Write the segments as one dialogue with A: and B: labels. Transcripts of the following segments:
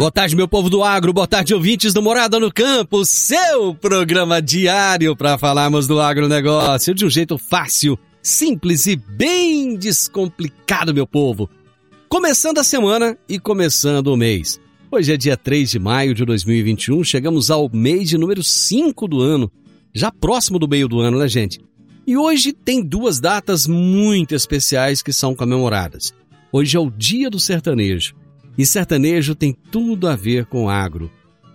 A: Boa tarde, meu povo do agro, boa tarde, ouvintes do Morada no Campo, seu programa diário para falarmos do agronegócio de um jeito fácil, simples e bem descomplicado, meu povo. Começando a semana e começando o mês. Hoje é dia 3 de maio de 2021, chegamos ao mês de número 5 do ano, já próximo do meio do ano, né, gente? E hoje tem duas datas muito especiais que são comemoradas. Hoje é o Dia do Sertanejo e sertanejo tem tudo a ver com agro.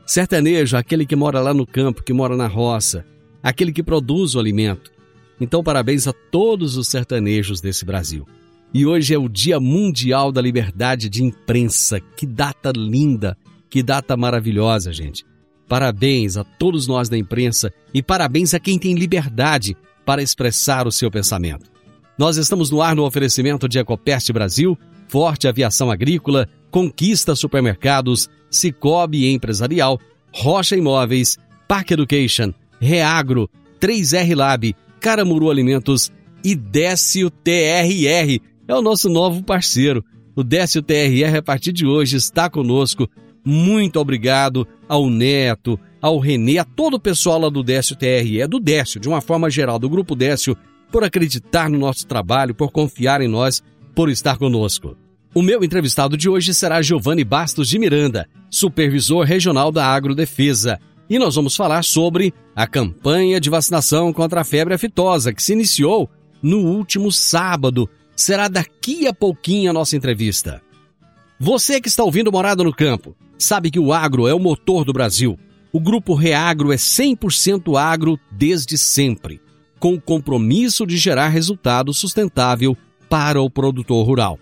A: Sertanejo, aquele que mora lá no campo, que mora na roça, aquele que produz o alimento. Então, parabéns a todos os sertanejos desse Brasil. E hoje é o Dia Mundial da Liberdade de Imprensa. Que data linda, que data maravilhosa, gente. Parabéns a todos nós da imprensa e parabéns a quem tem liberdade para expressar o seu pensamento. Nós estamos no ar no oferecimento de Ecopest Brasil, Forte Aviação Agrícola, Conquista Supermercados, Cicobi Empresarial, Rocha Imóveis, Park Education, Reagro, 3R Lab, Caramuru Alimentos e Décio TRR. É o nosso novo parceiro. O Décio TRR, a partir de hoje, está conosco. Muito obrigado ao Neto, ao Renê, a todo o pessoal lá do Décio TRE, é do Décio, de uma forma geral, do Grupo Décio, por acreditar no nosso trabalho, por confiar em nós, por estar conosco. O meu entrevistado de hoje será Giovanni Bastos de Miranda, supervisor regional da Agrodefesa. E nós vamos falar sobre a campanha de vacinação contra a febre aftosa que se iniciou no último sábado. Será daqui a pouquinho a nossa entrevista. Você que está ouvindo Morada no Campo, sabe que o agro é o motor do Brasil. O grupo Reagro é 100% agro desde sempre, com o compromisso de gerar resultado sustentável para o produtor rural.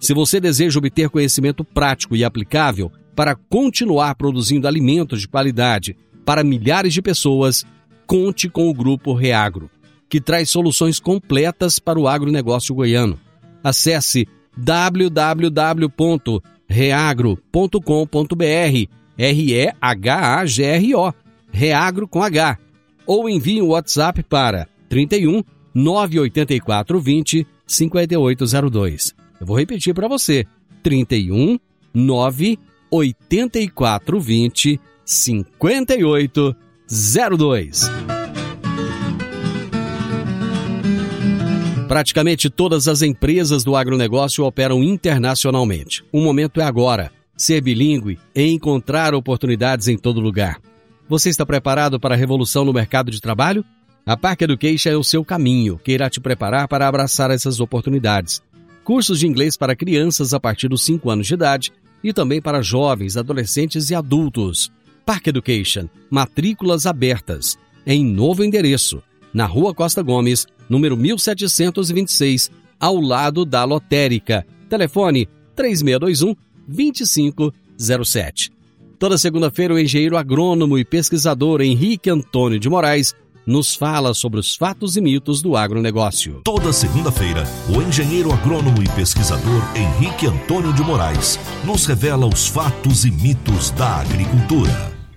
A: Se você deseja obter conhecimento prático e aplicável para continuar produzindo alimentos de qualidade para milhares de pessoas, conte com o Grupo Reagro, que traz soluções completas para o agronegócio goiano. Acesse www.reagro.com.br R-E-H-A-G-R-O Reagro com H ou envie um WhatsApp para 31 984 20 5802. Eu vou repetir para você: 31 9 84 20 58 02. Praticamente todas as empresas do agronegócio operam internacionalmente. O momento é agora. Ser bilíngue e encontrar oportunidades em todo lugar. Você está preparado para a revolução no mercado de trabalho? A Park Education é o seu caminho, que irá te preparar para abraçar essas oportunidades cursos de inglês para crianças a partir dos 5 anos de idade e também para jovens, adolescentes e adultos. Park Education, matrículas abertas, em novo endereço, na Rua Costa Gomes, número 1726, ao lado da lotérica. Telefone 3621 2507. Toda segunda-feira, o engenheiro agrônomo e pesquisador Henrique Antônio de Moraes nos fala sobre os fatos e mitos do agronegócio.
B: Toda segunda-feira, o engenheiro agrônomo e pesquisador Henrique Antônio de Moraes nos revela os fatos e mitos da agricultura.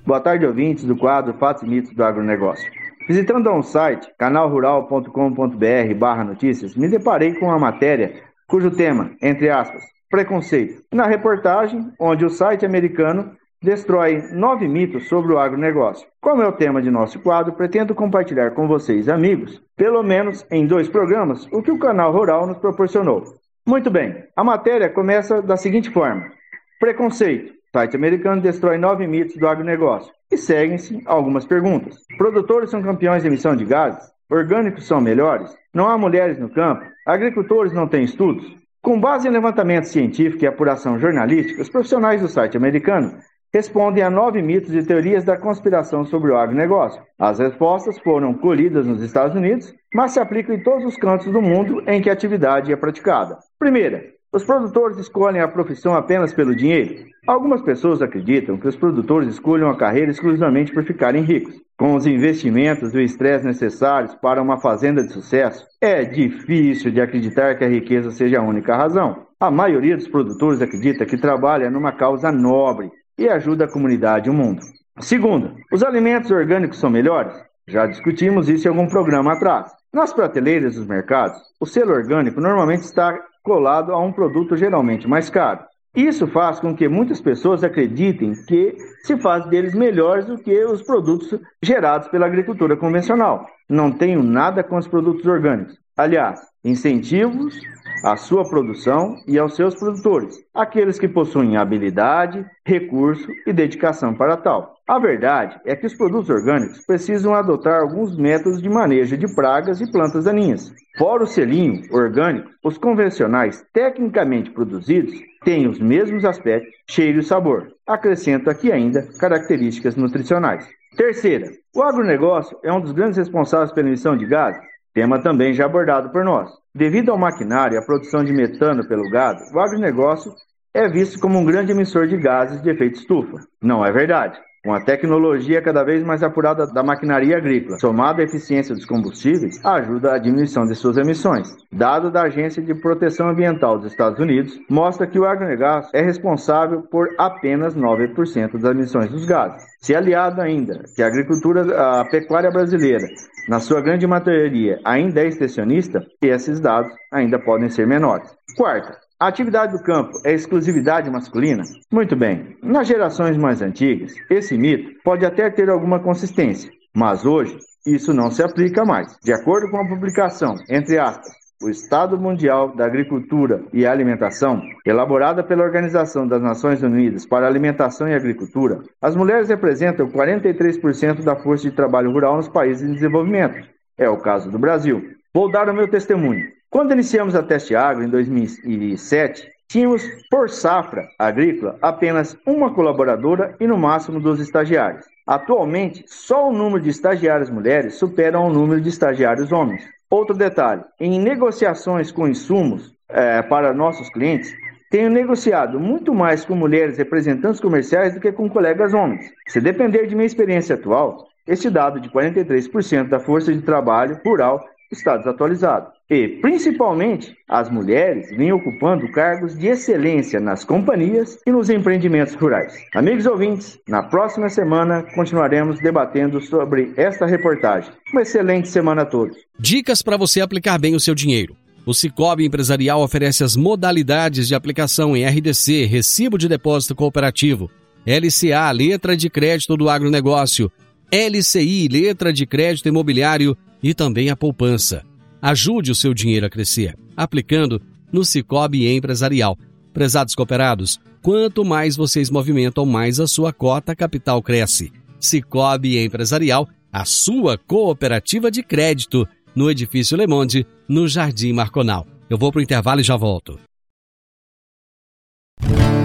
C: Boa tarde, ouvintes do quadro Fatos e Mitos do Agronegócio. Visitando um site, canalrural.com.br barra notícias, me deparei com uma matéria cujo tema, entre aspas, preconceito. Na reportagem, onde o site americano destrói nove mitos sobre o agronegócio. Como é o tema de nosso quadro, pretendo compartilhar com vocês, amigos, pelo menos em dois programas, o que o canal Rural nos proporcionou. Muito bem, a matéria começa da seguinte forma: Preconceito. Site americano destrói nove mitos do agronegócio. E seguem-se algumas perguntas. Produtores são campeões de emissão de gases? Orgânicos são melhores? Não há mulheres no campo? Agricultores não têm estudos? Com base em levantamento científico e apuração jornalística, os profissionais do site americano respondem a nove mitos e teorias da conspiração sobre o agronegócio. As respostas foram colhidas nos Estados Unidos, mas se aplicam em todos os cantos do mundo em que a atividade é praticada. Primeira, os produtores escolhem a profissão apenas pelo dinheiro? Algumas pessoas acreditam que os produtores escolhem a carreira exclusivamente por ficarem ricos. Com os investimentos e o estresse necessários para uma fazenda de sucesso, é difícil de acreditar que a riqueza seja a única razão. A maioria dos produtores acredita que trabalha numa causa nobre e ajuda a comunidade e o mundo. Segundo, os alimentos orgânicos são melhores? Já discutimos isso em algum programa atrás. Nas prateleiras dos mercados, o selo orgânico normalmente está colado a um produto geralmente mais caro. Isso faz com que muitas pessoas acreditem que se faz deles melhores do que os produtos gerados pela agricultura convencional. Não tenho nada com os produtos orgânicos. Aliás, incentivos à sua produção e aos seus produtores, aqueles que possuem habilidade, recurso e dedicação para tal. A verdade é que os produtos orgânicos precisam adotar alguns métodos de manejo de pragas e plantas daninhas. Fora o selinho orgânico, os convencionais tecnicamente produzidos têm os mesmos aspectos, cheiro e sabor. Acrescento aqui ainda características nutricionais. Terceira, o agronegócio é um dos grandes responsáveis pela emissão de gases, tema também já abordado por nós. Devido ao maquinário e à produção de metano pelo gado, o agronegócio é visto como um grande emissor de gases de efeito estufa. Não é verdade. Com a tecnologia cada vez mais apurada da maquinaria agrícola, somada à eficiência dos combustíveis, ajuda a diminuição de suas emissões. Dado da Agência de Proteção Ambiental dos Estados Unidos, mostra que o agronegócio é responsável por apenas 9% das emissões dos gases. Se aliado ainda que a agricultura, a pecuária brasileira, na sua grande maioria, ainda é extensionista, esses dados ainda podem ser menores. Quarta, a atividade do campo é exclusividade masculina? Muito bem. Nas gerações mais antigas, esse mito pode até ter alguma consistência, mas hoje isso não se aplica mais. De acordo com a publicação, entre aspas, o Estado Mundial da Agricultura e Alimentação, elaborada pela Organização das Nações Unidas para Alimentação e Agricultura, as mulheres representam 43% da força de trabalho rural nos países em desenvolvimento. É o caso do Brasil. Vou dar o meu testemunho. Quando iniciamos a Teste Agro em 2007, tínhamos por safra agrícola apenas uma colaboradora e no máximo dos estagiários. Atualmente, só o número de estagiárias mulheres supera o número de estagiários homens. Outro detalhe: em negociações com insumos é, para nossos clientes, tenho negociado muito mais com mulheres representantes comerciais do que com colegas homens. Se depender de minha experiência atual, este dado de 43% da força de trabalho rural está desatualizado. E, principalmente, as mulheres vêm ocupando cargos de excelência nas companhias e nos empreendimentos rurais. Amigos ouvintes, na próxima semana continuaremos debatendo sobre esta reportagem. Uma excelente semana a todos.
A: Dicas para você aplicar bem o seu dinheiro. O Cicobi Empresarial oferece as modalidades de aplicação em RDC, Recibo de Depósito Cooperativo, LCA, Letra de Crédito do Agronegócio, LCI, Letra de Crédito Imobiliário e também a poupança. Ajude o seu dinheiro a crescer, aplicando no Cicobi Empresarial. Prezados cooperados, quanto mais vocês movimentam, mais a sua cota capital cresce. Cicobi Empresarial, a sua cooperativa de crédito, no Edifício Le Monde, no Jardim Marconal. Eu vou para o intervalo e já volto.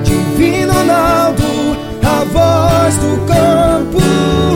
D: Divino Ronaldo, a voz do campo.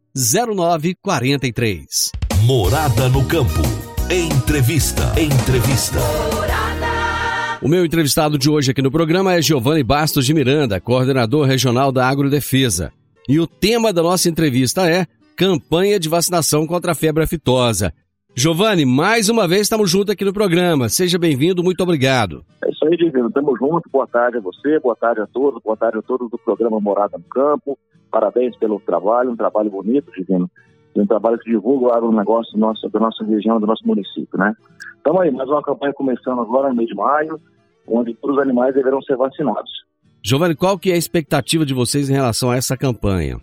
A: 0943.
B: Morada no campo. Entrevista. Entrevista.
A: O meu entrevistado de hoje aqui no programa é Giovanni Bastos de Miranda, coordenador regional da Agrodefesa. E o tema da nossa entrevista é campanha de vacinação contra a febre aftosa. Giovanni, mais uma vez estamos juntos aqui no programa. Seja bem-vindo, muito obrigado.
E: É isso aí, Divino. Estamos juntos. Boa tarde a você, boa tarde a todos, boa tarde a todos do programa Morada no Campo. Parabéns pelo trabalho, um trabalho bonito, Divino. Um trabalho que divulga o agronegócio nosso, da nossa região, do nosso município, né? Então aí, mais uma campanha começando agora no mês de maio. onde todos os animais deverão ser vacinados.
A: Giovanni, qual que é a expectativa de vocês em relação a essa campanha?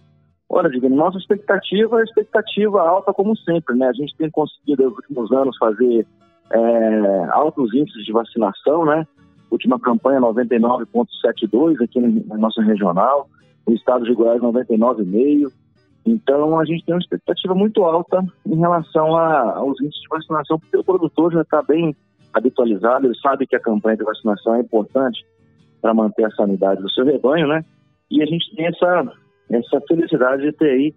E: Olha, Divino, nossa expectativa é expectativa alta como sempre, né? A gente tem conseguido nos últimos anos fazer é, altos índices de vacinação, né? Última campanha 99,72 aqui na nossa regional, no estado de Goiás 99,5. Então a gente tem uma expectativa muito alta em relação a, aos índices de vacinação, porque o produtor já está bem habitualizado, ele sabe que a campanha de vacinação é importante para manter a sanidade do seu rebanho, né? E a gente tem essa, essa felicidade de ter aí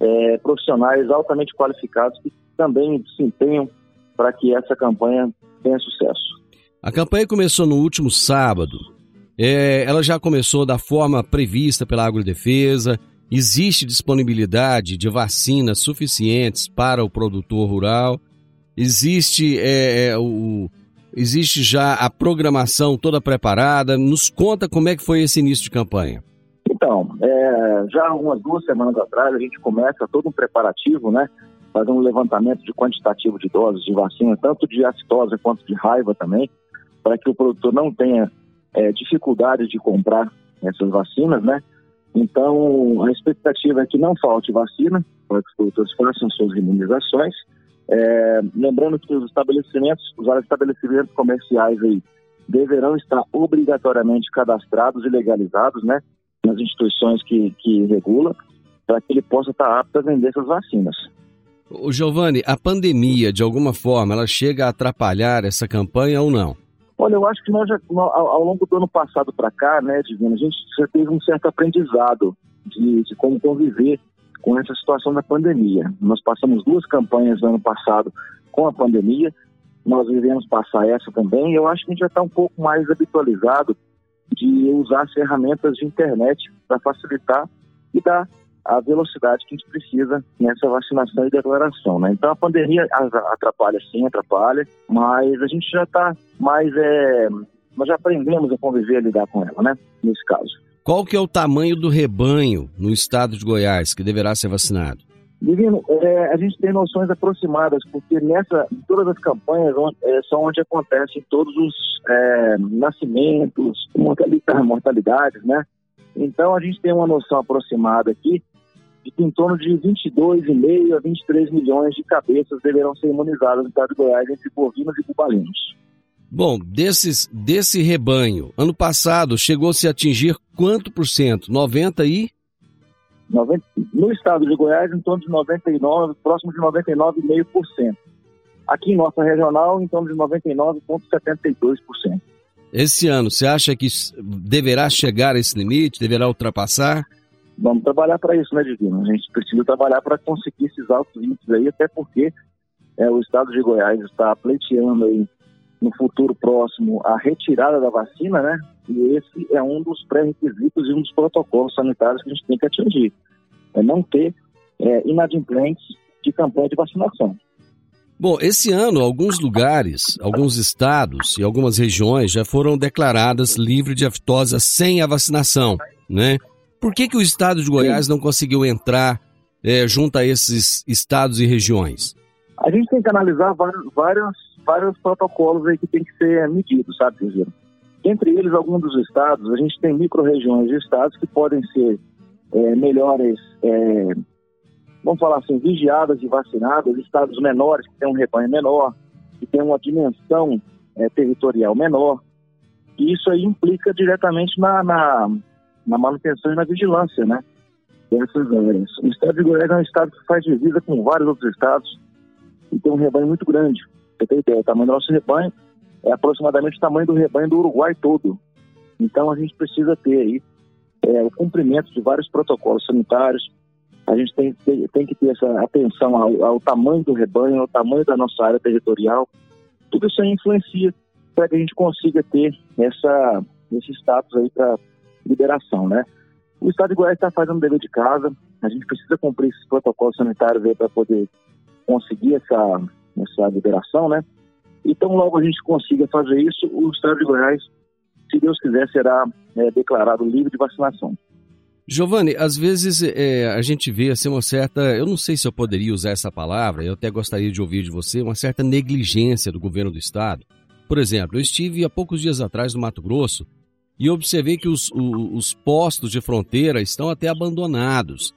E: é, profissionais altamente qualificados que também se empenham para que essa campanha tenha sucesso.
A: A campanha começou no último sábado. É, ela já começou da forma prevista pela Agrodefesa. Existe disponibilidade de vacinas suficientes para o produtor rural. Existe é, é, o, Existe já a programação toda preparada? Nos conta como é que foi esse início de campanha.
E: Então, é, já umas duas semanas atrás a gente começa todo um preparativo, né? Fazer um levantamento de quantitativo de doses de vacina, tanto de acitose quanto de raiva também, para que o produtor não tenha é, dificuldade de comprar essas vacinas, né? Então, a expectativa é que não falte vacina, para que os produtores façam suas imunizações é, lembrando que os estabelecimentos, os estabelecimentos comerciais aí deverão estar obrigatoriamente cadastrados e legalizados, né, nas instituições que, que regulam, para que ele possa estar apto a vender essas vacinas.
A: O Giovanni, a pandemia, de alguma forma, ela chega a atrapalhar essa campanha ou não?
E: Olha, eu acho que nós já, ao, longo do ano passado para cá, né, Divino, a gente já teve um certo aprendizado de, de como conviver com essa situação da pandemia. Nós passamos duas campanhas no ano passado com a pandemia, nós vivemos passar essa também, eu acho que a gente já está um pouco mais habitualizado de usar as ferramentas de internet para facilitar e dar a velocidade que a gente precisa nessa vacinação e declaração. Né? Então a pandemia atrapalha sim, atrapalha, mas a gente já está mais. É, nós já aprendemos a conviver e lidar com ela, né? Nesse caso.
A: Qual que é o tamanho do rebanho no estado de Goiás que deverá ser vacinado?
E: Divino, é, a gente tem noções aproximadas, porque nessa, todas as campanhas é, são onde acontecem todos os é, nascimentos, mortalidades, né? Então a gente tem uma noção aproximada aqui de em torno de 22,5 a 23 milhões de cabeças deverão ser imunizadas no estado de Goiás entre bovinos e bubalinos.
A: Bom, desses, desse rebanho, ano passado chegou-se a atingir quanto por cento? 90 e?
E: 90, no estado de Goiás, em torno de 99, próximo de 99,5%. Aqui em nossa regional, em torno de 99,72%.
A: Esse ano, você acha que deverá chegar a esse limite? Deverá ultrapassar?
E: Vamos trabalhar para isso, né, Divino? A gente precisa trabalhar para conseguir esses altos índices aí, até porque é, o estado de Goiás está pleiteando aí no futuro próximo a retirada da vacina, né? E esse é um dos pré-requisitos e um dos protocolos sanitários que a gente tem que atingir. É não ter é, inadimplentes de campanha de vacinação.
A: Bom, esse ano, alguns lugares, alguns estados e algumas regiões já foram declaradas livres de aftosa sem a vacinação, né? Por que, que o estado de Goiás não conseguiu entrar é, junto a esses estados e regiões?
E: A gente tem que analisar vários, vários protocolos aí que tem que ser medidos, sabe, Cruzeiro? Entre eles, alguns dos estados, a gente tem micro-regiões de estados que podem ser é, melhores, é, vamos falar assim, vigiadas e vacinadas, estados menores que têm um rebanho menor, que têm uma dimensão é, territorial menor, e isso aí implica diretamente na, na, na manutenção e na vigilância, né? Dessas áreas. O estado de Goiás é um estado que faz divisa com vários outros estados e tem um rebanho muito grande você tem ideia, o tamanho do nosso rebanho é aproximadamente o tamanho do rebanho do Uruguai todo. Então a gente precisa ter aí é, o cumprimento de vários protocolos sanitários. A gente tem, tem, tem que ter essa atenção ao, ao, tamanho do rebanho, ao tamanho da nossa área territorial. Tudo isso aí influencia para que a gente consiga ter essa, esse status aí para liberação, né? O Estado de Goiás está fazendo o dever de casa. A gente precisa cumprir esses protocolos sanitários aí para poder conseguir essa, essa liberação, né? Então, logo a gente consiga fazer isso, o estado de Goiás, se Deus quiser, será é, declarado livre de vacinação.
A: Giovanni, às vezes é, a gente vê assim, uma certa, eu não sei se eu poderia usar essa palavra, eu até gostaria de ouvir de você, uma certa negligência do governo do estado Por exemplo, eu estive há poucos dias atrás no Mato Grosso e observei que os, os, os postos de fronteira estão até abandonados.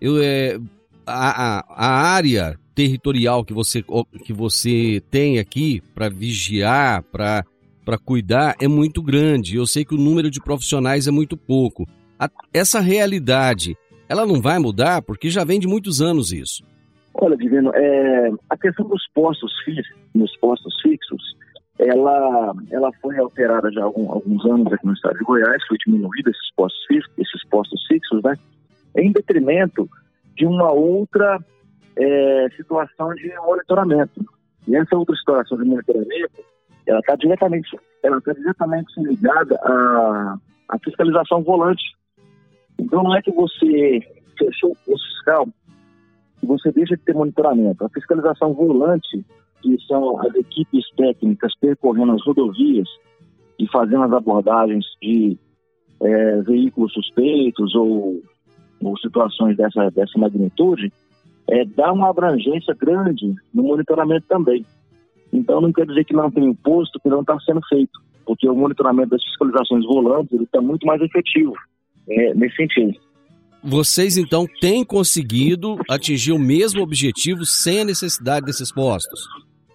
A: Eu, é, a, a, a área territorial que você, que você tem aqui para vigiar, para cuidar, é muito grande. Eu sei que o número de profissionais é muito pouco. A, essa realidade, ela não vai mudar porque já vem de muitos anos isso.
E: Olha, Divino, é, a questão dos postos nos postos fixos, ela, ela foi alterada já há algum, alguns anos aqui no estado de Goiás, foi diminuída esses postos fixos, esses postos fixos, né? Em detrimento de uma outra é, situação de monitoramento. E essa outra situação de monitoramento, ela está diretamente, ela tá diretamente ligada à, à fiscalização volante. Então não é que você fechou o fiscal, você deixa de ter monitoramento. A fiscalização volante, que são as equipes técnicas percorrendo as rodovias e fazendo as abordagens de é, veículos suspeitos ou, ou situações dessa, dessa magnitude, é, dá uma abrangência grande no monitoramento também. Então não quer dizer que não tem imposto que não está sendo feito, porque o monitoramento das fiscalizações volantes está muito mais efetivo é, nesse sentido.
A: Vocês então têm conseguido atingir o mesmo objetivo sem a necessidade desses postos?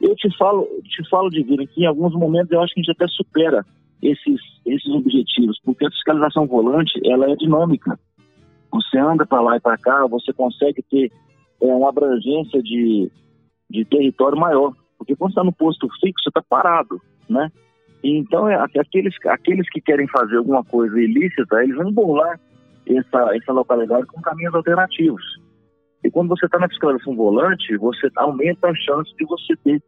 E: Eu te falo, te falo de vir aqui, em alguns momentos eu acho que a gente até supera esses, esses objetivos, porque a fiscalização volante ela é dinâmica. Você anda para lá e para cá, você consegue ter é, uma abrangência de, de território maior. Porque quando está no posto fixo, você está parado, né? Então, é, aqueles, aqueles que querem fazer alguma coisa ilícita, eles vão burlar essa, essa localidade com caminhos alternativos. E quando você está na fiscalização volante, você aumenta a chance de você ter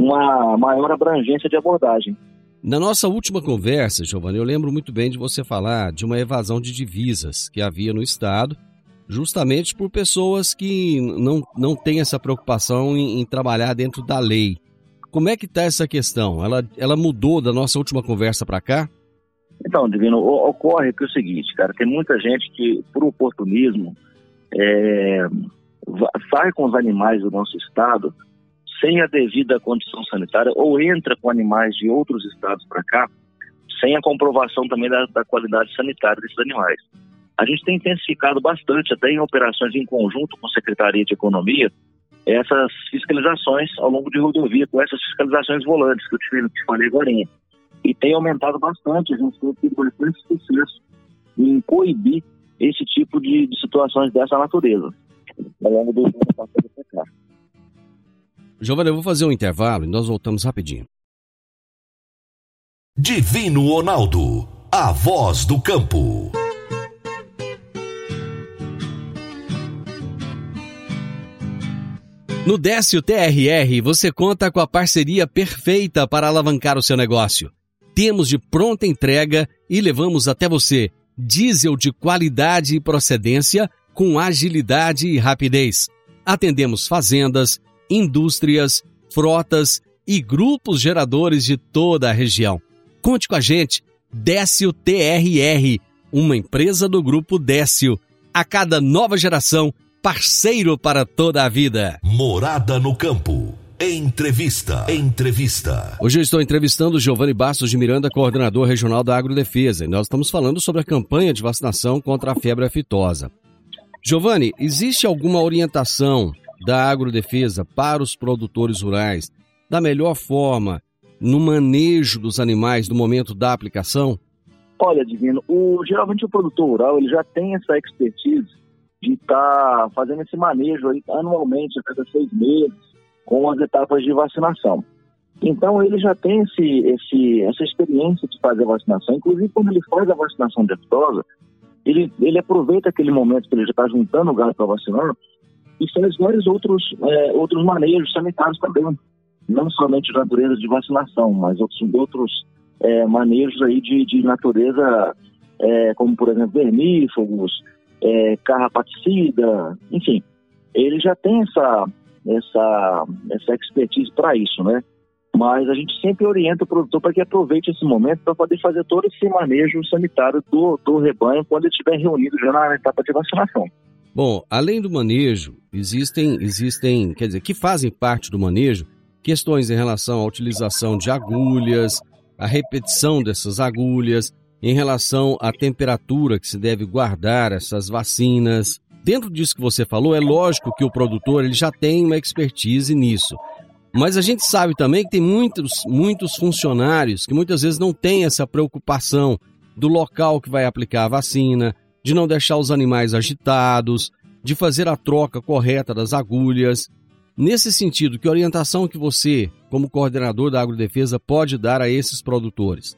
E: uma maior abrangência de abordagem.
A: Na nossa última conversa, Giovanni, eu lembro muito bem de você falar de uma evasão de divisas que havia no Estado justamente por pessoas que não, não têm essa preocupação em, em trabalhar dentro da lei. Como é que está essa questão? Ela, ela mudou da nossa última conversa para cá?
E: Então, Divino, ocorre que é o seguinte, cara, tem muita gente que, por oportunismo, é, sai com os animais do nosso estado sem a devida condição sanitária ou entra com animais de outros estados para cá sem a comprovação também da, da qualidade sanitária desses animais. A gente tem intensificado bastante, até em operações em conjunto com a Secretaria de Economia, essas fiscalizações ao longo de rodovia, com essas fiscalizações volantes que eu te, te falei agora. E tem aumentado bastante, a gente tem tido bastante sucesso em coibir esse tipo de, de situações dessa natureza ao longo do ano passado.
A: Giovanni, eu vou fazer um intervalo e nós voltamos rapidinho.
B: Divino Ronaldo, a voz do campo.
A: No Décio TRR, você conta com a parceria perfeita para alavancar o seu negócio. Temos de pronta entrega e levamos até você diesel de qualidade e procedência com agilidade e rapidez. Atendemos fazendas, indústrias, frotas e grupos geradores de toda a região. Conte com a gente, Décio TRR, uma empresa do grupo Décio. A cada nova geração, parceiro para toda a vida.
B: Morada no campo. Entrevista. Entrevista.
A: Hoje eu estou entrevistando o Giovanni Bastos de Miranda, coordenador regional da Agrodefesa, e nós estamos falando sobre a campanha de vacinação contra a febre aftosa. Giovanni, existe alguma orientação da Agrodefesa para os produtores rurais da melhor forma no manejo dos animais no momento da aplicação?
E: Olha, Divino, o, geralmente o produtor rural ele já tem essa expertise de estar tá fazendo esse manejo aí anualmente, a cada seis meses, com as etapas de vacinação. Então ele já tem esse, esse, essa experiência de fazer a vacinação. Inclusive, quando ele faz a vacinação de aftosa, ele, ele aproveita aquele momento que ele já está juntando o gado para vacinar e faz vários outros, é, outros manejos sanitários também. Não somente de natureza de vacinação, mas outros, outros é, manejos aí de, de natureza, é, como por exemplo vermífugos, é, carrapaticida, enfim, ele já tem essa, essa, essa expertise para isso, né? Mas a gente sempre orienta o produtor para que aproveite esse momento para poder fazer todo esse manejo sanitário do, do rebanho quando ele estiver reunido já na etapa de vacinação.
A: Bom, além do manejo, existem, existem, quer dizer, que fazem parte do manejo, questões em relação à utilização de agulhas, a repetição dessas agulhas, em relação à temperatura que se deve guardar essas vacinas. Dentro disso que você falou, é lógico que o produtor ele já tem uma expertise nisso. Mas a gente sabe também que tem muitos, muitos funcionários que muitas vezes não têm essa preocupação do local que vai aplicar a vacina, de não deixar os animais agitados, de fazer a troca correta das agulhas. Nesse sentido, que orientação que você, como coordenador da agrodefesa, pode dar a esses produtores?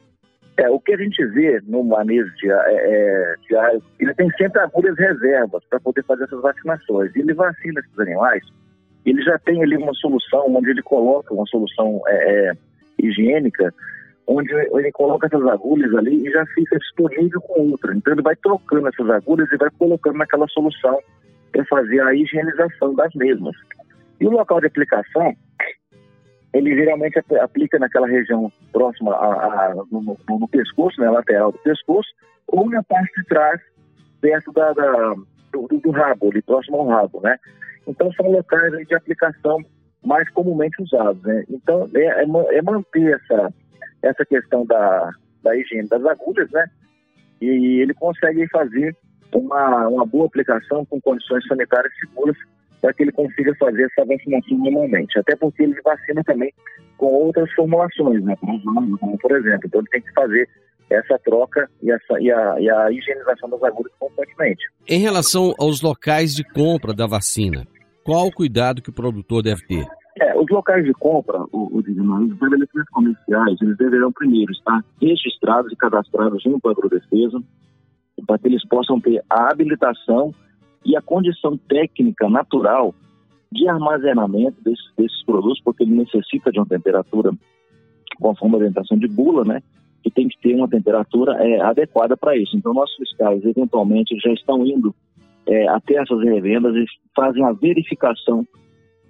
E: É, o que a gente vê no manejo de, é, é ele tem sempre agulhas reservas para poder fazer essas vacinações. Ele vacina esses animais, ele já tem ali uma solução onde ele coloca uma solução é, é, higiênica, onde ele coloca essas agulhas ali e já fica disponível com outra. Então ele vai trocando essas agulhas e vai colocando naquela solução para fazer a higienização das mesmas. E o local de aplicação, ele geralmente aplica naquela região próxima a, a no, no, pescoço, na né, lateral do pescoço, ou na parte de trás, perto da, da do, do, rabo, ali próximo ao rabo, né? Então são locais de aplicação mais comumente usados, né? Então é, é, é manter essa, essa questão da, da higiene das agulhas, né? E ele consegue fazer uma, uma boa aplicação com condições sanitárias seguras para que ele consiga fazer essa vacinação normalmente. Até porque ele vacina também com outras formulações, né? Como, por exemplo. Então ele tem que fazer essa troca e, essa, e, a, e a higienização das agulhas constantemente.
A: Em relação aos locais de compra da vacina, qual o cuidado que o produtor deve ter?
E: É, os locais de compra, o, os estabelecimentos comerciais, eles deverão primeiro estar registrados e cadastrados junto à Agrodefesa, para que eles possam ter a habilitação e a condição técnica natural de armazenamento desses, desses produtos, porque ele necessita de uma temperatura conforme a orientação de bula, né? Que tem que ter uma temperatura é, adequada para isso. Então, nossos fiscais, eventualmente, já estão indo é, até essas revendas e fazem a verificação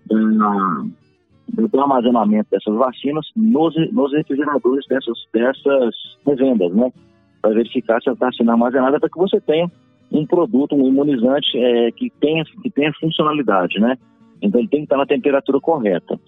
E: do, do armazenamento dessas vacinas nos, nos refrigeradores dessas, dessas revendas, né? Para verificar se a vacina é armazenada para que você tenha um produto, um imunizante é, que, tenha, que tenha funcionalidade, né? Então ele tem que estar na temperatura correta.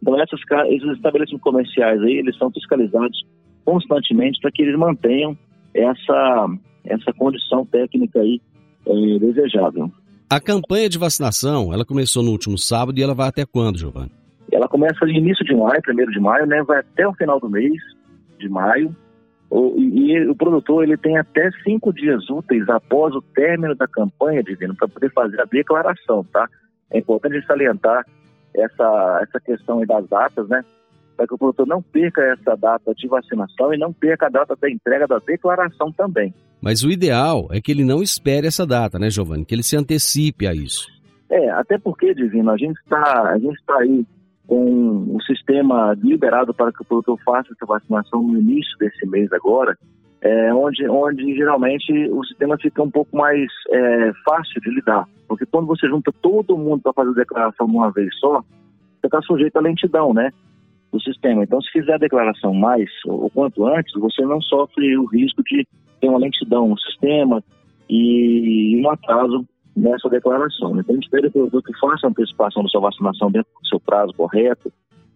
E: Então essas, esses estabelecimentos comerciais aí, eles são fiscalizados constantemente para que eles mantenham essa, essa condição técnica aí é, desejável.
A: A campanha de vacinação, ela começou no último sábado e ela vai até quando, Giovanni?
E: Ela começa no início de maio, primeiro de maio, né? Vai até o final do mês de maio. O, e, e, o produtor ele tem até cinco dias úteis após o término da campanha, Divino, para poder fazer a declaração, tá? É importante salientar essa, essa questão das datas, né? Para que o produtor não perca essa data de vacinação e não perca a data da entrega da declaração também.
A: Mas o ideal é que ele não espere essa data, né, Giovanni? Que ele se antecipe a isso.
E: É, até porque, Divino, a gente está está aí com o sistema liberado para que o produtor faça essa vacinação no início desse mês agora, é, onde, onde geralmente o sistema fica um pouco mais é, fácil de lidar. Porque quando você junta todo mundo para fazer a declaração de uma vez só, você está sujeito à lentidão, né? Do sistema. Então, se fizer a declaração mais, ou quanto antes, você não sofre o risco de ter uma lentidão no sistema e um atraso nessa declaração. Então, a gente pede ao que faça a antecipação da sua vacinação dentro do seu prazo correto,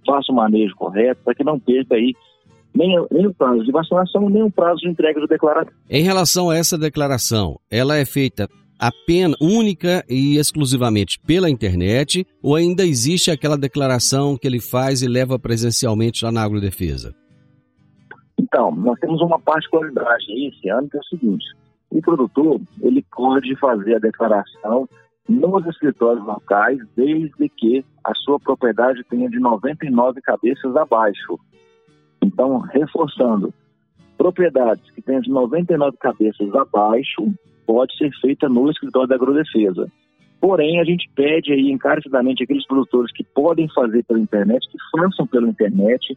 E: faça o manejo correto, para que não perca aí nem, nem o prazo de vacinação, nem o prazo de entrega de declaração.
A: Em relação a essa declaração, ela é feita apenas, única e exclusivamente pela internet ou ainda existe aquela declaração que ele faz e leva presencialmente lá na Agrodefesa?
E: Então, nós temos uma particularidade esse ano que é o seguinte, o produtor ele pode fazer a declaração nos escritórios locais desde que a sua propriedade tenha de 99 cabeças abaixo. Então, reforçando, propriedades que tenham de 99 cabeças abaixo pode ser feita no escritório da agrodefesa. Porém, a gente pede aí encarecidamente aqueles produtores que podem fazer pela internet, que façam pela internet,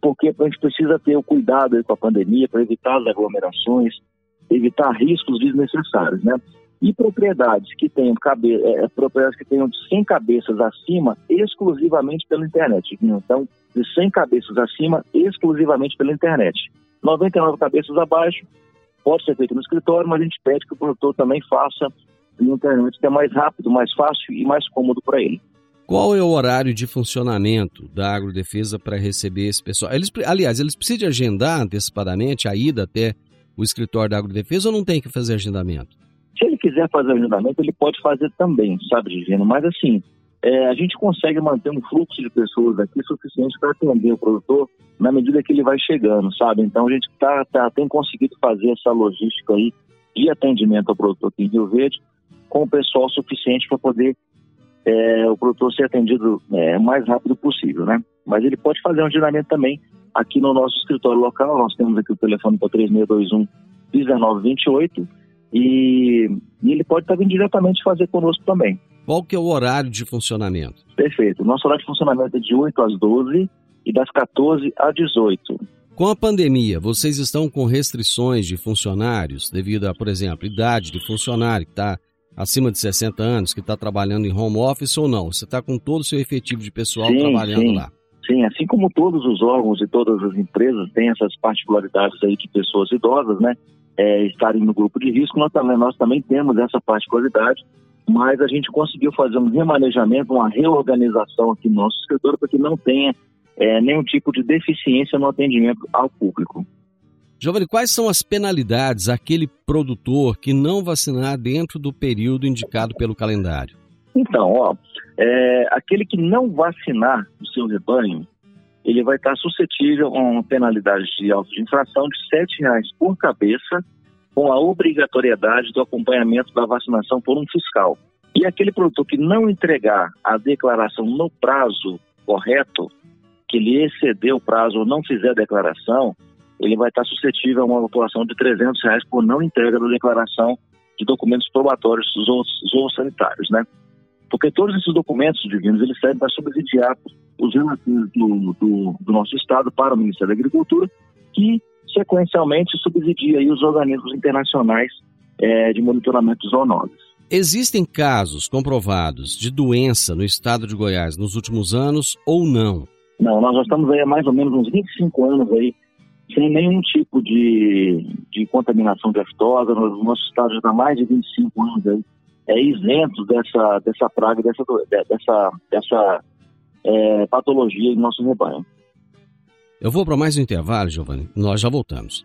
E: porque a gente precisa ter o cuidado com a pandemia para evitar as aglomerações, evitar riscos desnecessários, né? E propriedades que tenham cabe é, propriedades que tenham de 100 cabeças acima, exclusivamente pela internet. Então, de 100 cabeças acima, exclusivamente pela internet. 99 cabeças abaixo, pode ser feito no escritório, mas a gente pede que o produtor também faça na internet, que é mais rápido, mais fácil e mais cômodo para ele.
A: Qual é o horário de funcionamento da agrodefesa para receber esse pessoal? Eles, aliás, eles precisam agendar antecipadamente a ida até o escritório da agrodefesa ou não tem que fazer agendamento?
E: Se ele quiser fazer agendamento, ele pode fazer também, sabe, Divino? Mas assim, é, a gente consegue manter um fluxo de pessoas aqui suficiente para atender o produtor na medida que ele vai chegando, sabe? Então a gente tá, tá, tem conseguido fazer essa logística aí de atendimento ao produtor aqui em Rio Verde com o pessoal suficiente para poder é, o produtor ser atendido é, o mais rápido possível, né? Mas ele pode fazer um agendamento também aqui no nosso escritório local. Nós temos aqui o telefone para 3621 1928 e, e ele pode estar vindo diretamente fazer conosco também.
A: Qual que é o horário de funcionamento?
E: Perfeito. Nosso horário de funcionamento é de 8 às 12 e das 14 às 18.
A: Com a pandemia, vocês estão com restrições de funcionários devido a, por exemplo, idade de funcionário que está acima de 60 anos, que está trabalhando em home office ou não? Você está com todo o seu efetivo de pessoal sim, trabalhando
E: sim.
A: lá?
E: Sim, assim como todos os órgãos e todas as empresas têm essas particularidades aí de pessoas idosas, né? É, estarem no grupo de risco, nós também, nós também temos essa particularidade mas a gente conseguiu fazer um remanejamento, uma reorganização aqui no nosso escritório para que não tenha é, nenhum tipo de deficiência no atendimento ao público.
A: Giovanni, quais são as penalidades aquele produtor que não vacinar dentro do período indicado pelo calendário?
E: Então, ó, é, aquele que não vacinar o seu rebanho, ele vai estar suscetível a uma penalidade de auto de infração de R$ reais por cabeça com a obrigatoriedade do acompanhamento da vacinação por um fiscal. E aquele produtor que não entregar a declaração no prazo correto, que ele exceder o prazo ou não fizer a declaração, ele vai estar suscetível a uma autuação de 300 reais por não entrega da declaração de documentos probatórios zoossanitários, né? Porque todos esses documentos divinos, eles servem para subsidiar os relativos do, do, do nosso Estado para o Ministério da Agricultura, que sequencialmente subsidia aí os organismos internacionais é, de monitoramento zoonoses.
A: Existem casos comprovados de doença no estado de Goiás nos últimos anos ou não?
E: Não, nós já estamos aí há mais ou menos uns 25 anos aí sem nenhum tipo de, de contaminação de aftosa. O nosso estado já está mais de 25 anos aí é, isento dessa, dessa praga, dessa, dessa, dessa é, patologia em nosso rebanho.
A: Eu vou para mais um intervalo, Giovanni. Nós já voltamos.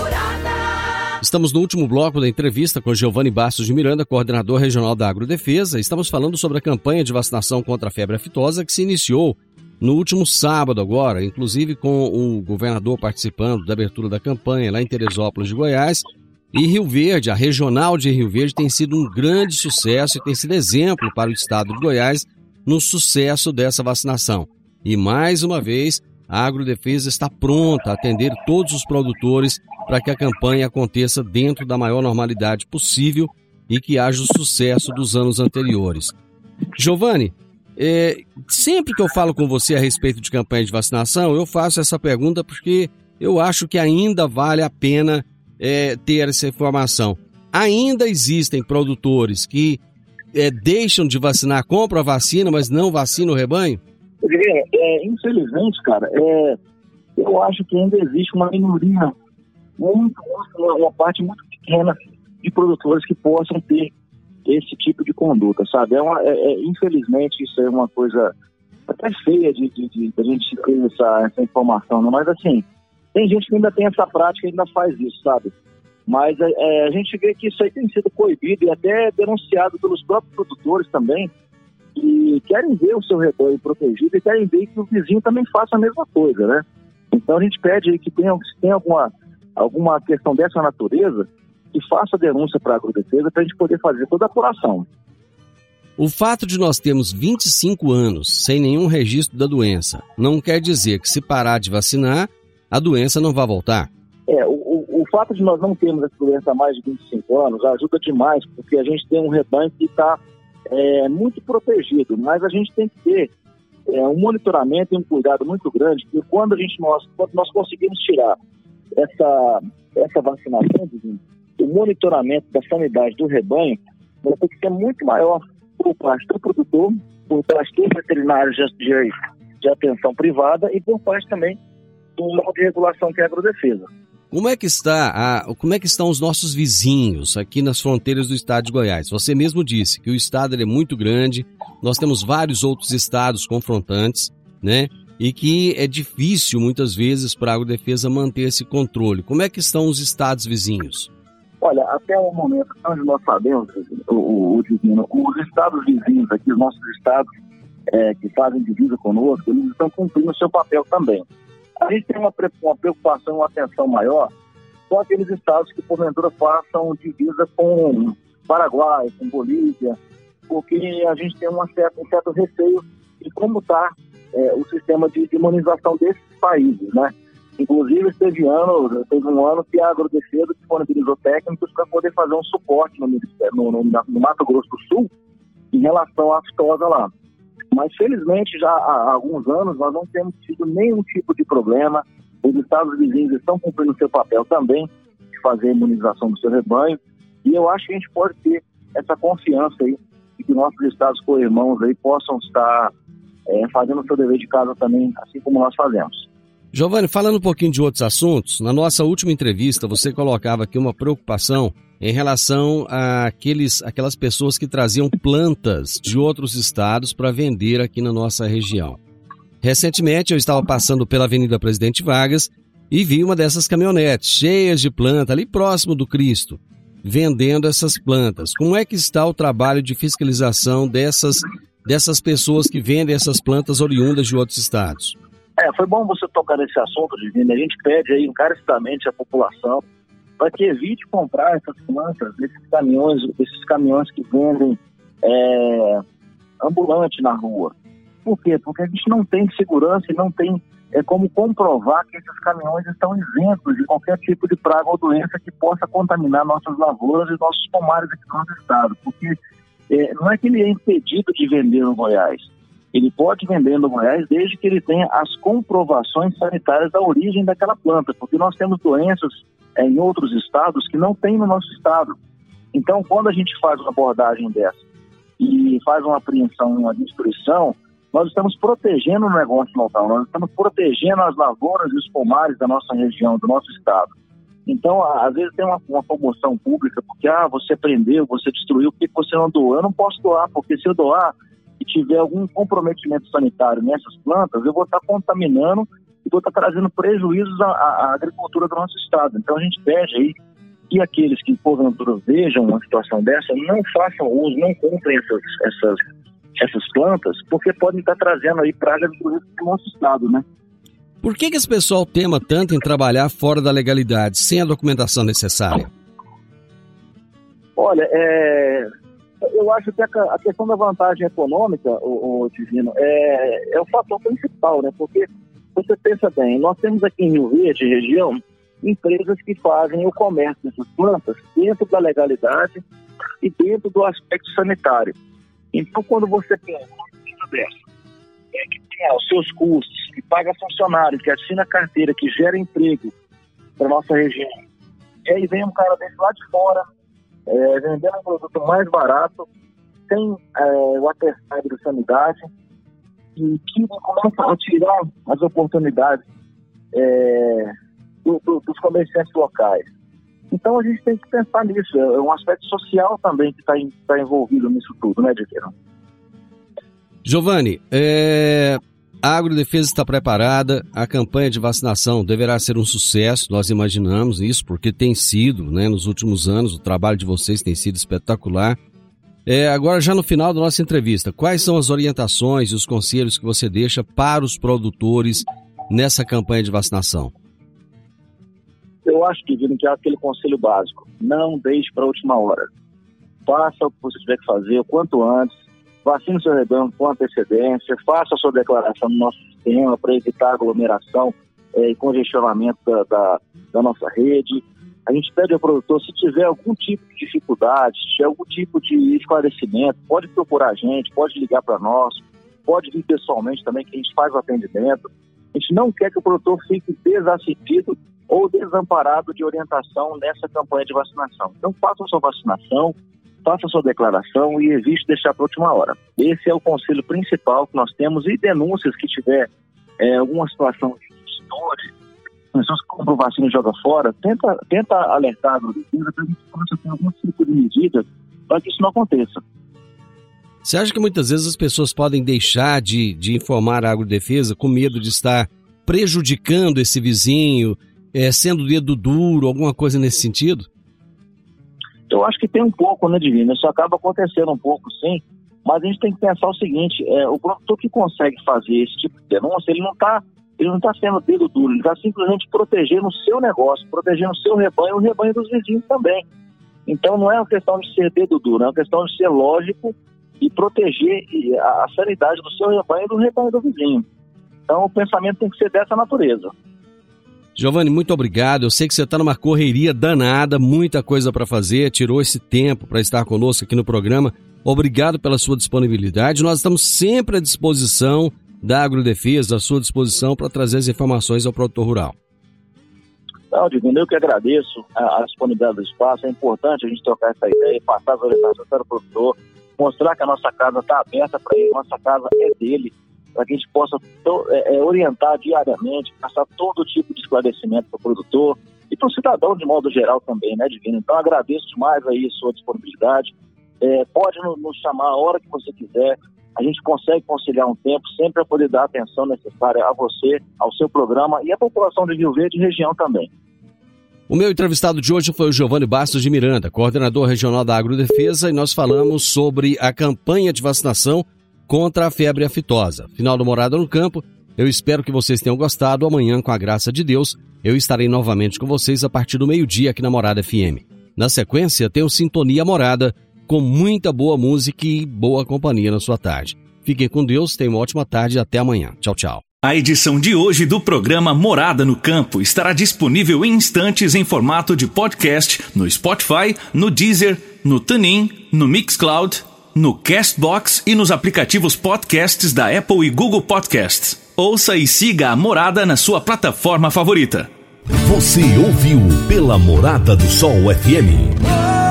A: Estamos no último bloco da entrevista com Giovanni Bastos de Miranda, coordenador regional da Agrodefesa. Estamos falando sobre a campanha de vacinação contra a febre aftosa que se iniciou no último sábado agora, inclusive com o governador participando da abertura da campanha lá em Teresópolis de Goiás. E Rio Verde, a regional de Rio Verde, tem sido um grande sucesso e tem sido exemplo para o estado de Goiás no sucesso dessa vacinação. E mais uma vez, a Agrodefesa está pronta a atender todos os produtores para que a campanha aconteça dentro da maior normalidade possível e que haja o sucesso dos anos anteriores. Giovanni, é, sempre que eu falo com você a respeito de campanha de vacinação, eu faço essa pergunta porque eu acho que ainda vale a pena é, ter essa informação. Ainda existem produtores que é, deixam de vacinar, compram a vacina, mas não vacinam o rebanho?
E: É, infelizmente, cara, é, eu acho que ainda existe uma minoria, muito, uma, uma parte muito pequena de produtores que possam ter esse tipo de conduta, sabe? É, uma, é, é infelizmente, isso é uma coisa até feia de, de, de, de a gente ter essa, essa informação, né? mas assim, tem gente que ainda tem essa prática e ainda faz isso, sabe? Mas é, é, a gente vê que isso aí tem sido coibido e até denunciado pelos próprios produtores também, que querem ver o seu rebanho protegido e querem ver que o vizinho também faça a mesma coisa, né? Então a gente pede que tenha, se tem alguma, alguma questão dessa natureza, que faça a denúncia para a agrodefesa para a gente poder fazer toda a apuração.
A: O fato de nós termos 25 anos sem nenhum registro da doença não quer dizer que se parar de vacinar, a doença não vai voltar.
E: É, o, o, o fato de nós não termos essa doença há mais de 25 anos ajuda demais, porque a gente tem um rebanho que está é, muito protegido, mas a gente tem que ter é, um monitoramento e um cuidado muito grande, porque quando a gente nós, quando nós conseguimos tirar essa, essa vacinação, o monitoramento da sanidade do rebanho vai ter que ser muito maior por parte do produtor, por parte do veterinário de, de, de atenção privada e por parte também do órgão de regulação que é a agrodefesa.
A: Como é que está a, como é que estão os nossos vizinhos aqui nas fronteiras do estado de Goiás? Você mesmo disse que o estado é muito grande, nós temos vários outros estados confrontantes, né? E que é difícil muitas vezes para a agrodefesa manter esse controle. Como é que estão os estados vizinhos?
E: Olha, até o momento onde nós sabemos, o, o, o Divino, os estados vizinhos aqui, os nossos estados é, que fazem divisa conosco, eles estão cumprindo o seu papel também. A gente tem uma, preocupação, uma atenção maior com aqueles estados que, porventura, façam divisa com Paraguai, com Bolívia, porque a gente tem uma certa, um certo receio de como está é, o sistema de, de imunização desses países, né? Inclusive, teve, ano, teve um ano que a Agrodefesa disponibilizou técnicos para poder fazer um suporte no, no, no, no, Mato Grosso do Sul em relação à aftosa lá. Mas, felizmente, já há alguns anos nós não temos tido nenhum tipo de problema. Os estados vizinhos estão cumprindo seu papel também de fazer a imunização do seu rebanho. E eu acho que a gente pode ter essa confiança aí de que nossos estados co-irmãos aí possam estar é, fazendo o seu dever de casa também, assim como nós fazemos.
A: Giovanni, falando um pouquinho de outros assuntos, na nossa última entrevista você colocava aqui uma preocupação em relação àqueles, aquelas pessoas que traziam plantas de outros estados para vender aqui na nossa região. Recentemente eu estava passando pela Avenida Presidente Vargas e vi uma dessas caminhonetes cheias de planta ali próximo do Cristo, vendendo essas plantas. Como é que está o trabalho de fiscalização dessas, dessas pessoas que vendem essas plantas oriundas de outros estados?
E: É, foi bom você tocar nesse assunto, Divino. A gente pede aí encarecidamente à população para que evite comprar essas plantas desses caminhões, esses caminhões que vendem é, ambulante na rua. Por quê? Porque a gente não tem segurança e não tem é, como comprovar que esses caminhões estão isentos de qualquer tipo de praga ou doença que possa contaminar nossas lavouras e nossos pomares aqui no nosso estado. Porque é, não é que ele é impedido de vender no Goiás. Ele pode vender no Goiás desde que ele tenha as comprovações sanitárias da origem daquela planta, porque nós temos doenças em outros estados que não tem no nosso estado. Então, quando a gente faz uma abordagem dessa e faz uma apreensão, uma destruição, nós estamos protegendo o negócio local, nós estamos protegendo as lavouras e os pomares da nossa região, do nosso estado. Então, às vezes tem uma, uma promoção pública, porque, ah, você prendeu, você destruiu, por que você não doou? Eu não posso doar, porque se eu doar e tiver algum comprometimento sanitário nessas plantas, eu vou estar contaminando e vou estar trazendo prejuízos à, à agricultura do nosso estado. Então a gente pede aí que aqueles que porventura vejam uma situação dessa não façam uso, não comprem essas, essas, essas plantas, porque podem estar trazendo aí pragas para o nosso estado, né?
A: Por que, que esse pessoal tema tanto em trabalhar fora da legalidade, sem a documentação necessária?
E: Olha, é, eu acho que a, a, questão da vantagem econômica, o, o Divino, é, é o fator principal, né? Porque você pensa bem, nós temos aqui em Rio Verde, região, empresas que fazem o comércio dessas plantas dentro da legalidade e dentro do aspecto sanitário. Então, quando você tem uma empresa dessa, é, que tem os seus custos, que paga funcionário, que assina carteira, que gera emprego para nossa região, e aí vem um cara desse lá de fora, é, vendendo um produto mais barato, sem é, o atestado de sanidade, e que começa a tirar as oportunidades é, do, do, dos comerciantes locais. Então a gente tem que pensar nisso, é um aspecto social também que está tá envolvido nisso tudo, né, Diqueiro?
A: Giovanni, é, a Agrodefesa está preparada, a campanha de vacinação deverá ser um sucesso, nós imaginamos isso, porque tem sido, né, nos últimos anos, o trabalho de vocês tem sido espetacular. É, agora, já no final da nossa entrevista, quais são as orientações e os conselhos que você deixa para os produtores nessa campanha de vacinação?
E: Eu acho que, Vino, que é aquele conselho básico. Não deixe para a última hora. Faça o que você tiver que fazer o quanto antes. vacine seu rebanho com antecedência, faça a sua declaração no nosso sistema para evitar aglomeração é, e congestionamento da, da, da, nossa rede. A gente pede ao produtor, se tiver algum tipo de dificuldade, se tiver algum tipo de esclarecimento, pode procurar a gente, pode ligar para nós, pode vir pessoalmente também, que a gente faz o atendimento. A gente não quer que o produtor fique desassistido ou desamparado de orientação nessa campanha de vacinação. Então, faça sua vacinação, faça sua declaração e evite deixar para a última hora. Esse é o conselho principal que nós temos e denúncias que tiver é, alguma situação de estoure, pessoas que compram vacina e jogam fora, tenta, tenta alertar a agricultura para que possa ter algum tipo de medida para que isso não aconteça.
A: Você acha que muitas vezes as pessoas podem deixar de, de informar a agrodefesa com medo de estar prejudicando esse vizinho, é, sendo dedo duro, alguma coisa nesse sentido?
E: Eu acho que tem um pouco, né, Divino? Isso acaba acontecendo um pouco, sim. Mas a gente tem que pensar o seguinte: é, o produtor que consegue fazer esse tipo de denúncia, ele não está ele não está sendo dedo duro, ele está simplesmente protegendo o seu negócio, protegendo o seu rebanho e o rebanho dos vizinhos também. Então não é uma questão de ser dedo duro, é uma questão de ser lógico e proteger a sanidade do seu rebanho e do rebanho do vizinho. Então o pensamento tem que ser dessa natureza.
A: Giovanni, muito obrigado. Eu sei que você está numa correria danada, muita coisa para fazer, tirou esse tempo para estar conosco aqui no programa. Obrigado pela sua disponibilidade. Nós estamos sempre à disposição da Agrodefesa, à sua disposição para trazer as informações ao produtor rural.
E: Não, Divino, eu que agradeço a, a, disponibilidade do espaço. É importante a gente trocar essa ideia, passar as orientações para o produtor, mostrar que a nossa casa está aberta para ele, nossa casa é dele para que a gente possa é, é, orientar diariamente, passar todo tipo de esclarecimento para o produtor e para o cidadão de modo geral também, né, Divino? Então agradeço demais aí a sua disponibilidade. É, pode nos chamar a hora que você quiser. A gente consegue conciliar um tempo sempre para poder dar a atenção necessária a você, ao seu programa e à população de Rio Verde e região também.
A: O meu entrevistado de hoje foi o Giovanni Bastos de Miranda, coordenador regional da Agrodefesa, e nós falamos sobre a campanha de vacinação contra a febre aftosa. Final do Morada no Campo. Eu espero que vocês tenham gostado. Amanhã, com a graça de Deus, eu estarei novamente com vocês a partir do meio-dia aqui na Morada FM. Na sequência, tenho Sintonia Morada, com muita boa música e boa companhia na sua tarde. Fiquem com Deus, tenham uma ótima tarde e até amanhã. Tchau, tchau.
F: A edição de hoje do programa Morada no Campo estará disponível em instantes em formato de podcast no Spotify, no Deezer, no TuneIn, no Mixcloud no Castbox e nos aplicativos podcasts da Apple e Google Podcasts. Ouça e siga a Morada na sua plataforma favorita.
B: Você ouviu pela Morada do Sol FM.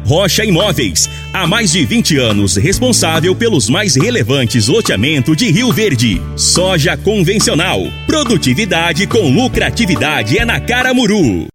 F: Rocha Imóveis. Há mais de 20 anos responsável pelos mais relevantes loteamentos de Rio Verde. Soja convencional. Produtividade com lucratividade é na Caramuru.